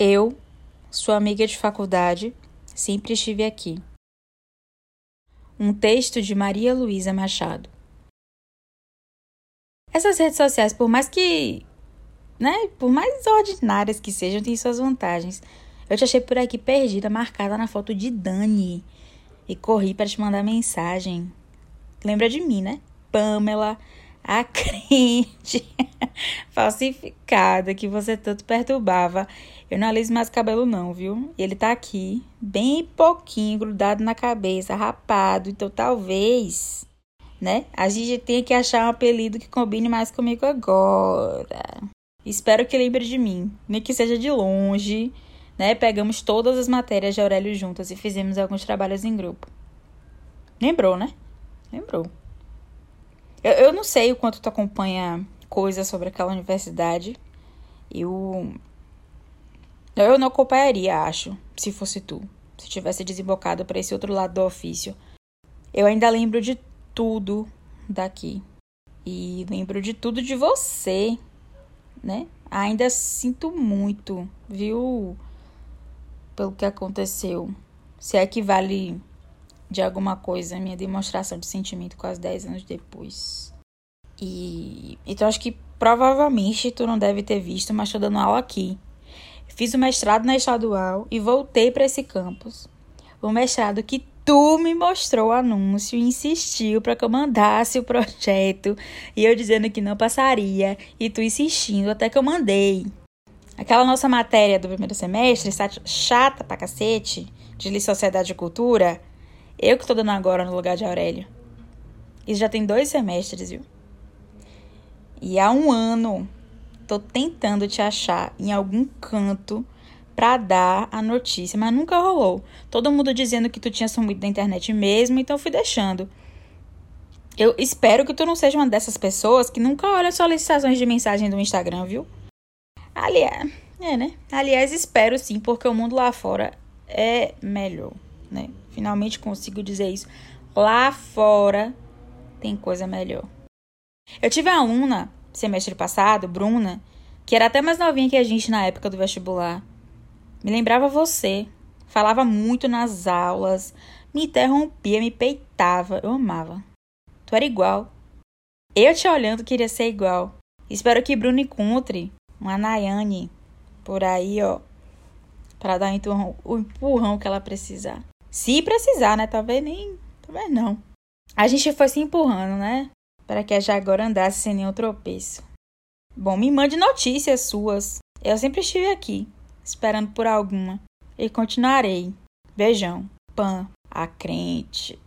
Eu, sua amiga de faculdade, sempre estive aqui. Um texto de Maria Luísa Machado. Essas redes sociais, por mais que, né, por mais ordinárias que sejam, têm suas vantagens. Eu te achei por aqui perdida, marcada na foto de Dani. E corri para te mandar mensagem. Lembra de mim, né? Pamela, a crente falsificada que você tanto perturbava. Eu não aliso mais cabelo, não, viu? Ele tá aqui, bem pouquinho, grudado na cabeça, rapado. Então talvez, né? A gente tenha que achar um apelido que combine mais comigo agora. Espero que lembre de mim, nem que seja de longe, né? Pegamos todas as matérias de Aurélio juntas e fizemos alguns trabalhos em grupo. Lembrou, né? Lembrou. Eu, eu não sei o quanto tu acompanha coisas sobre aquela universidade. Eu. Eu não acompanharia, acho, se fosse tu. Se tivesse desembocado para esse outro lado do ofício. Eu ainda lembro de tudo daqui. E lembro de tudo de você, né? Ainda sinto muito, viu? Pelo que aconteceu. Se é que vale de alguma coisa, minha demonstração de sentimento quase 10 anos depois. E então acho que provavelmente tu não deve ter visto, mas estou dando aula aqui. Fiz o mestrado na estadual e voltei para esse campus. O mestrado que tu me mostrou o anúncio e insistiu para que eu mandasse o projeto e eu dizendo que não passaria e tu insistindo até que eu mandei. Aquela nossa matéria do primeiro semestre, chata pra cacete, de Sociedade e Cultura, eu que estou dando agora no lugar de Aurélio. Isso já tem dois semestres, viu? E há um ano tô tentando te achar em algum canto para dar a notícia, mas nunca rolou. Todo mundo dizendo que tu tinha sumido da internet mesmo, então fui deixando. Eu espero que tu não seja uma dessas pessoas que nunca olha solicitações de mensagem do Instagram, viu? Aliás, é, né? Aliás, espero sim, porque o mundo lá fora é melhor, né? Finalmente consigo dizer isso. Lá fora tem coisa melhor. Eu tive uma aluna semestre passado, Bruna, que era até mais novinha que a gente na época do vestibular. Me lembrava você. Falava muito nas aulas, me interrompia, me peitava. Eu amava. Tu era igual. Eu te olhando queria ser igual. Espero que Bruno encontre uma Nayane por aí, ó, para dar o empurrão que ela precisar. Se precisar, né? Talvez nem. Talvez não. A gente foi se empurrando, né? Para que a Jagora andasse sem nenhum tropeço. Bom, me mande notícias suas. Eu sempre estive aqui, esperando por alguma. E continuarei. Beijão. Pan, a crente.